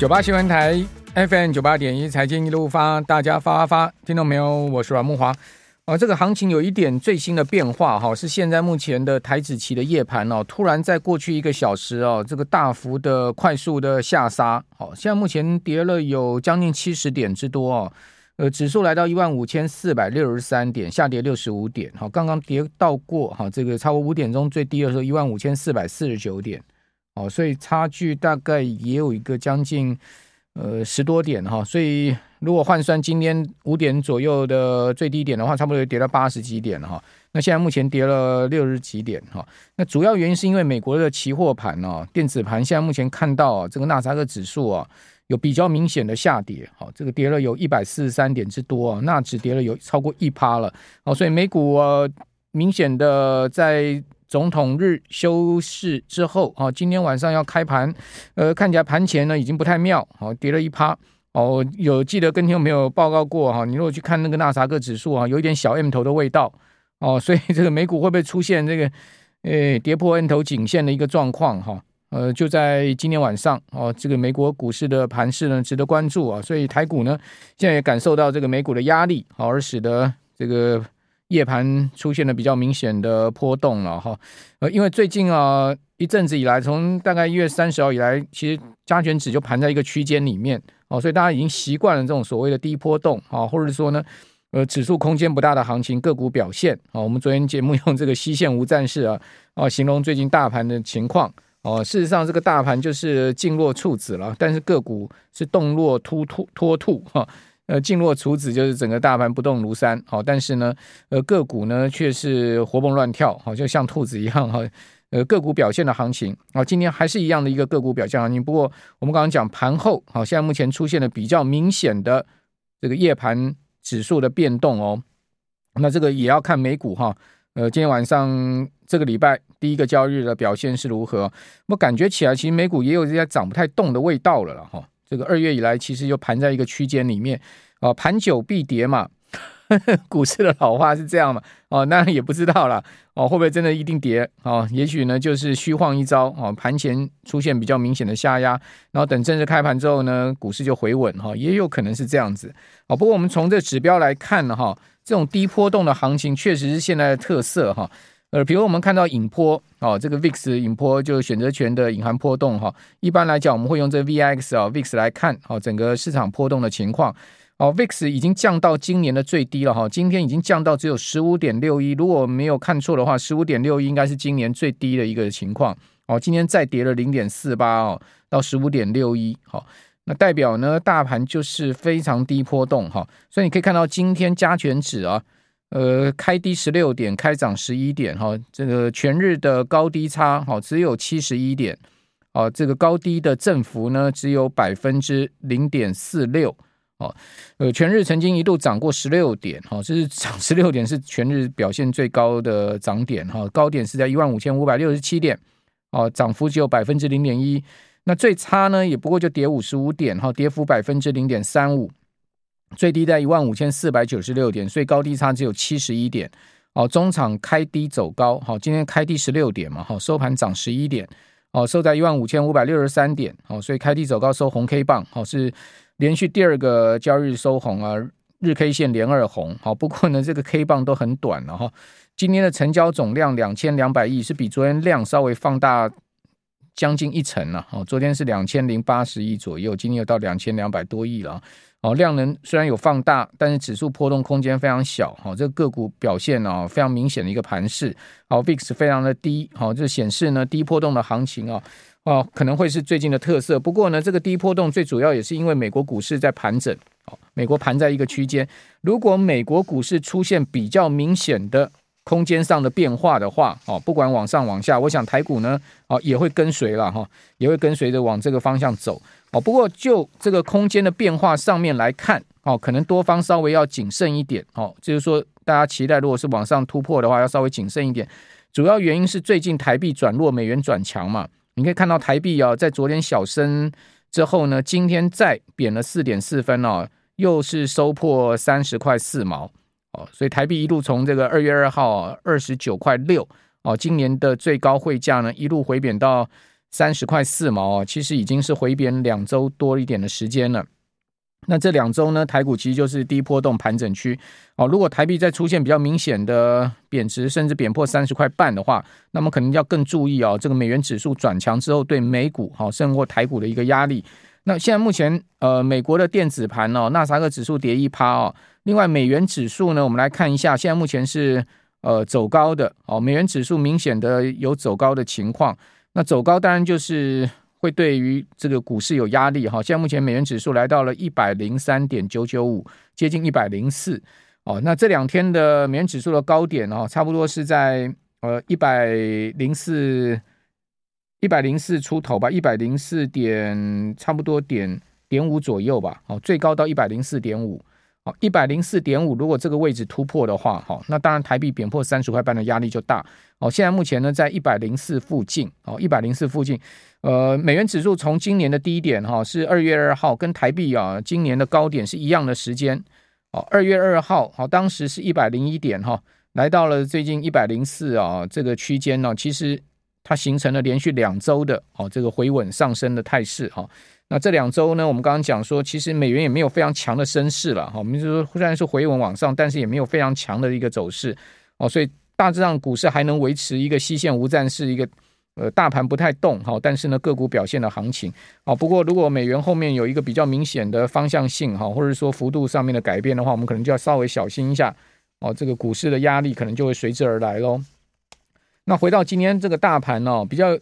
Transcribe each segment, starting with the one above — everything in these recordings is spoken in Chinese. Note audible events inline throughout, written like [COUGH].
九八新闻台 FM 九八点一财经一路发，大家发发发，听到没有？我是阮慕华。哦，这个行情有一点最新的变化哈，是现在目前的台指期的夜盘哦，突然在过去一个小时哦，这个大幅的快速的下杀。好，现在目前跌了有将近七十点之多哦，呃，指数来到一万五千四百六十三点，下跌六十五点。好，刚刚跌到过哈，这个超过五点钟最低的时候一万五千四百四十九点。哦，所以差距大概也有一个将近呃十多点哈，所以如果换算今天五点左右的最低点的话，差不多跌到八十几点哈。那现在目前跌了六十几点哈。那主要原因是因为美国的期货盘哦，电子盘现在目前看到这个纳斯达克指数啊有比较明显的下跌，好，这个跌了有一百四十三点之多啊，纳指跌了有超过一趴了，哦，所以美股啊明显的在。总统日休市之后，啊，今天晚上要开盘，呃，看起来盘前呢已经不太妙，好，跌了一趴，哦，有记得跟听众朋友报告过哈，你如果去看那个纳斯达克指数啊，有一点小 M 头的味道，哦，[LAUGHS] 所以这个美股会不会出现这个，诶，跌破 M 头颈线的一个状况哈？呃，就在今天晚上，哦，这个美国股市的盘势呢值得关注啊，所以台股呢现在也感受到这个美股的压力，好，而使得这个。夜盘出现了比较明显的波动了哈，呃，因为最近啊一阵子以来，从大概一月三十号以来，其实加权指就盘在一个区间里面哦，所以大家已经习惯了这种所谓的低波动啊，或者说呢，呃，指数空间不大的行情，个股表现啊，我们昨天节目用这个西线无战事啊啊形容最近大盘的情况哦，事实上这个大盘就是静若处子了，但是个股是动若脱兔脱兔哈。呃，静若处子就是整个大盘不动如山，好，但是呢，呃，个股呢却是活蹦乱跳，好，就像兔子一样哈。呃，个股表现的行情，啊，今天还是一样的一个个股表现行情。不过我们刚刚讲盘后，好，现在目前出现了比较明显的这个夜盘指数的变动哦。那这个也要看美股哈。呃，今天晚上这个礼拜第一个交易日的表现是如何？我感觉起来，其实美股也有一些涨不太动的味道了了哈。这个二月以来，其实就盘在一个区间里面，啊，盘久必跌嘛，[LAUGHS] 股市的老话是这样嘛，哦，那也不知道了，哦，会不会真的一定跌？哦，也许呢，就是虚晃一招，哦，盘前出现比较明显的下压，然后等正式开盘之后呢，股市就回稳，哈，也有可能是这样子，哦，不过我们从这指标来看呢，哈，这种低波动的行情确实是现在的特色，哈。呃，比如我们看到隐波哦，这个 VIX 隐波就选择权的隐含波动哈。一般来讲，我们会用这 VIX 啊 VIX 来看哦，整个市场波动的情况哦。VIX 已经降到今年的最低了哈，今天已经降到只有十五点六一。如果没有看错的话，十五点六一应该是今年最低的一个情况哦。今天再跌了零点四八哦，到十五点六一。好，那代表呢，大盘就是非常低波动哈。所以你可以看到今天加权指啊。呃，开低十六点，开涨十一点，哈，这个全日的高低差，哈，只有七十一点，哦，这个高低的振幅呢，只有百分之零点四六，哦，呃，全日曾经一度涨过十六点，哈，这是涨 [LAUGHS] 十六点，是全日表现最高的涨点，哈，高点是在一万五千五百六十七点，哦，涨幅只有百分之零点一，那最差呢，也不过就跌五十五点，哈，跌幅百分之零点三五。最低在一万五千四百九十六点，所以高低差只有七十一点。哦，中场开低走高，好，今天开低十六点嘛，好，收盘涨十一点，哦，收在一万五千五百六十三点，哦，所以开低走高收红 K 棒，好，是连续第二个交易日收红啊，日 K 线连二红，好，不过呢，[LAUGHS] 这个 K 棒都很短了哈。今天的成交总量两千两百亿，是比昨天量稍微放大将近一成了，哦，昨天是两千零八十亿左右，今天又到两千两百多亿了。哦，量能虽然有放大，但是指数波动空间非常小。好，这个个股表现呢，非常明显的一个盘势。好，VIX 非常的低。好，这显示呢，低波动的行情啊，哦，可能会是最近的特色。不过呢，这个低波动最主要也是因为美国股市在盘整。哦，美国盘在一个区间。如果美国股市出现比较明显的空间上的变化的话，哦，不管往上往下，我想台股呢，哦，也会跟随了哈，也会跟随着往这个方向走。哦，不过就这个空间的变化上面来看，哦，可能多方稍微要谨慎一点，哦，就是说大家期待如果是往上突破的话，要稍微谨慎一点。主要原因是最近台币转弱，美元转强嘛。你可以看到台币啊，在昨天小升之后呢，今天再贬了四点四分哦，又是收破三十块四毛，哦，所以台币一路从这个二月二号二十九块六，哦，今年的最高汇价呢，一路回贬到。三十块四毛哦，其实已经是回贬两周多一点的时间了。那这两周呢，台股其实就是低波动盘整区哦。如果台币再出现比较明显的贬值，甚至贬破三十块半的话，那么可能要更注意哦。这个美元指数转强之后，对美股好胜过台股的一个压力。那现在目前呃，美国的电子盘哦，纳斯达克指数跌一趴哦。另外，美元指数呢，我们来看一下，现在目前是呃走高的哦。美元指数明显的有走高的情况。那走高当然就是。会对于这个股市有压力哈，现在目前美元指数来到了一百零三点九九五，接近一百零四哦。那这两天的美元指数的高点哦，差不多是在呃一百零四一百零四出头吧，一百零四点差不多点点五左右吧。哦，最高到一百零四点五。好，一百零四点五，如果这个位置突破的话，好，那当然台币贬破三十块半的压力就大。哦，现在目前呢在一百零四附近，哦，一百零四附近，呃，美元指数从今年的低点哈是二月二号，跟台币啊今年的高点是一样的时间。哦，二月二号，好，当时是一百零一点哈，来到了最近一百零四啊这个区间呢，其实它形成了连续两周的哦这个回稳上升的态势哈。那这两周呢，我们刚刚讲说，其实美元也没有非常强的升势了哈。我们就说虽然是回稳往上，但是也没有非常强的一个走势哦。所以大致上股市还能维持一个西线无战事，一个呃大盘不太动哈。但是呢，个股表现的行情哦。不过如果美元后面有一个比较明显的方向性哈，或者说幅度上面的改变的话，我们可能就要稍微小心一下哦。这个股市的压力可能就会随之而来喽。那回到今天这个大盘哦，比较。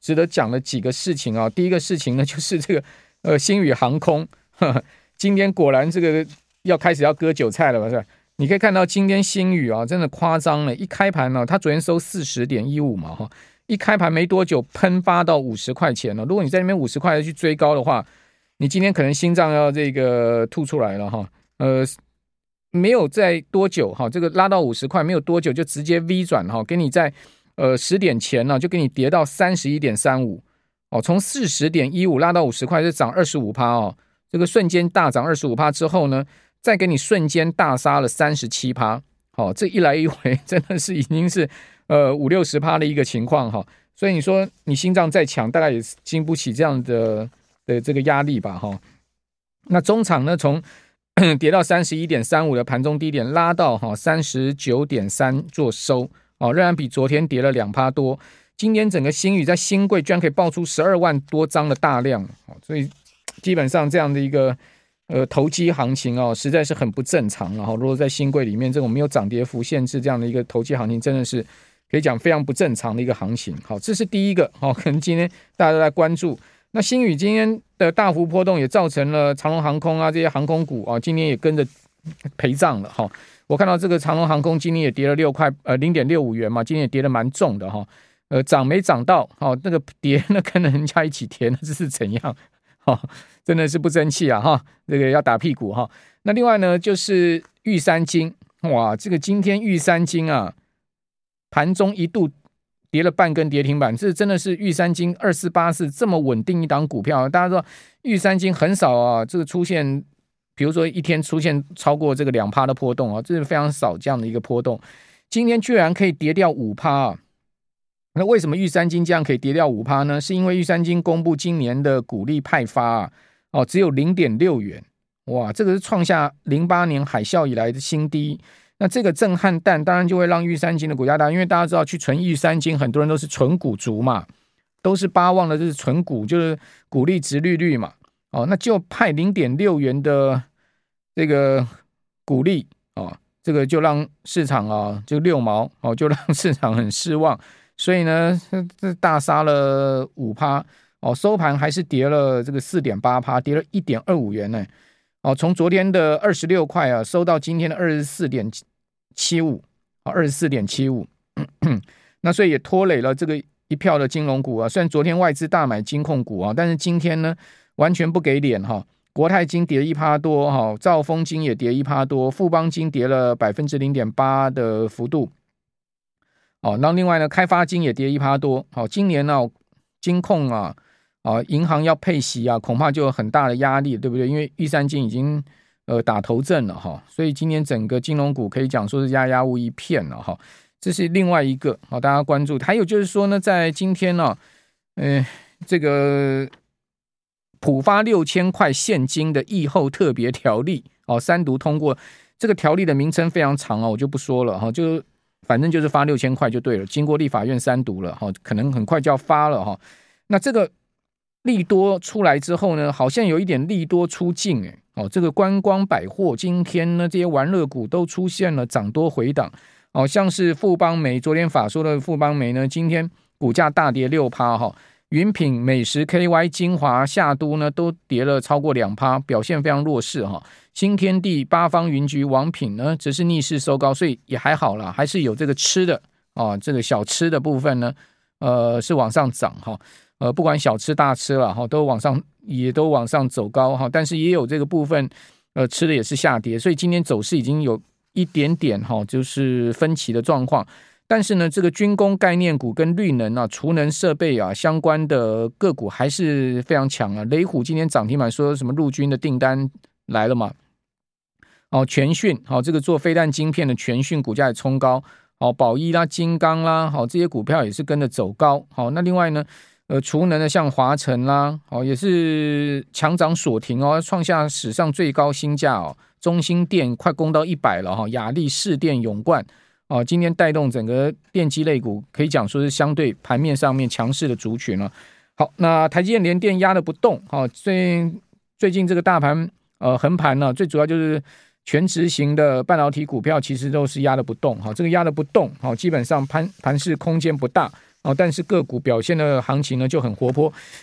值得讲的几个事情啊，第一个事情呢，[LAUGHS] 就是这个呃，星宇航空呵呵，[LAUGHS] 今天果然这个要开始要割韭菜了吧，是吧？你可以看到今天星宇啊，真的夸张了，一开盘呢，它昨天收四十点一五嘛，哈，一开盘没多久喷发到五十块钱了。如果你在那边五十块去追高的话，你今天可能心脏要这个吐出来了哈。呃，没有在多久哈，这个拉到五十块没有多久就直接 V 转哈，给你在。呃，十点前呢，就给你跌到三十一点三五，哦，从四十点一五拉到五十块，就涨二十五趴哦，这个瞬间大涨二十五趴之后呢，再给你瞬间大杀了三十七趴，好，这一来一回 [LAUGHS] 真的是已经是呃五六十趴的一个情况哈，所以你说你心脏再强，大概也经不起这样的的这个压力吧哈。那中场呢，从 [CLEARS THROAT] 跌到三十一点三五的盘中低点，拉到哈三十九点三做收。哦，仍然比昨天跌了两趴多。今天整个新宇在新柜居然可以爆出十二万多张的大量，哦，所以基本上这样的一个呃投机行情哦，实在是很不正常了哈。如果在新柜里面这种没有涨跌幅限制这样的一个投机行情，真的是可以讲非常不正常的一个行情。好，这是第一个。好，可能今天大家都在关注。那新宇今天的大幅波动也造成了长隆航空啊这些航空股啊，今天也跟着陪葬了哈。我看到这个长荣航空今天也跌了六块，呃，零点六五元嘛，今天也跌得蛮重的哈，呃，涨没涨到，哦，那个跌那跟人家一起跌，那这是怎样？[LAUGHS] 哈，真的是不争气啊哈，这个要打屁股哈。那另外呢，就是玉山金，哇，这个今天玉山金啊，盘中一度跌了半根跌停板，这真的是玉山金二四八四这么稳定一档股票，大家知道玉山金很少啊，这个出现。比如说一天出现超过这个两趴的波动啊，这是非常少这样的一个波动。今天居然可以跌掉五趴啊！那为什么玉山金这样可以跌掉五趴呢？是因为玉山金公布今年的股利派发啊，哦，只有零点六元，哇，这个是创下零八年海啸以来的新低。那这个震撼弹当然就会让玉山金的股价大，因为大家知道去存玉山金，很多人都是存股族嘛，都是巴望的，就是存股，就是股利殖利率嘛。哦，那就派零点六元的这个股利哦，这个就让市场啊，就六毛哦，就让市场很失望，所以呢，这大杀了五趴哦，收盘还是跌了这个四点八趴，跌了一点二五元呢。哦，从昨天的二十六块啊，收到今天的二十四点七五啊，二十四点七五，[CLEARS THROAT] 那所以也拖累了这个一票的金融股啊。虽然昨天外资大买金控股啊，但是今天呢，完全不给脸哈，国泰金跌一趴多哈，兆丰金也跌一趴多，富邦金跌了百分之零点八的幅度。哦，那另外呢，开发金也跌一趴多。好，今年呢，金控啊，啊，银行要配息啊，恐怕就有很大的压力，对不对？因为玉山金已经呃打头阵了哈，所以今年整个金融股可以讲说是压压无一片了哈。这是另外一个好，大家关注。还有就是说呢，在今天呢。嗯、呃，这个普发六千块现金的疫后特别条例哦，三读通过。这个条例的名称非常长哦，我就不说了哈，就反正就是发六千块就对了。经过立法院三读了哈，可能很快就要发了哈。那这个利多出来之后呢，好像有一点利多出尽哎哦，这个观光百货今天呢，这些玩乐股都出现了涨多回档哦，像是富邦媒昨天法说的富邦媒呢，今天股价大跌六趴哈。云品、美食、KY、精华、夏都呢，都跌了超过两趴，表现非常弱势哈。新天地、八方云局、王品呢，则是逆势收高，所以也还好啦，还是有这个吃的啊，这个小吃的部分呢，呃，是往上涨哈。呃，不管小吃大吃了哈，都往上，也都往上走高哈。但是也有这个部分，呃，吃的也是下跌，所以今天走势已经有一点点哈，就是分歧的状况。但是呢，这个军工概念股跟绿能啊、储能设备啊相关的个股还是非常强啊。雷虎今天涨停板，说什么陆军的订单来了嘛？哦，全讯好，这个做飞弹晶片的全讯股价也冲高。哦，宝一啦、金刚啦，好，这些股票也是跟着走高。好，那另外呢，呃，储能的像华晨啦，好，也是强涨锁停哦，创下史上最高新价哦。中兴电快攻到一百了哈，亚力士电永冠。哦，今天带动整个电机类股，可以讲说是相对盘面上面强势的族群了。好，那台积电连电压的不动，哦，最最近这个大盘呃横盘呢，最主要就是全值型的半导体股票其实都是压的不动，哈，这个压的不动，好，基本上盘盘势空间不大，哦，但是个股表现的行情呢就很活泼。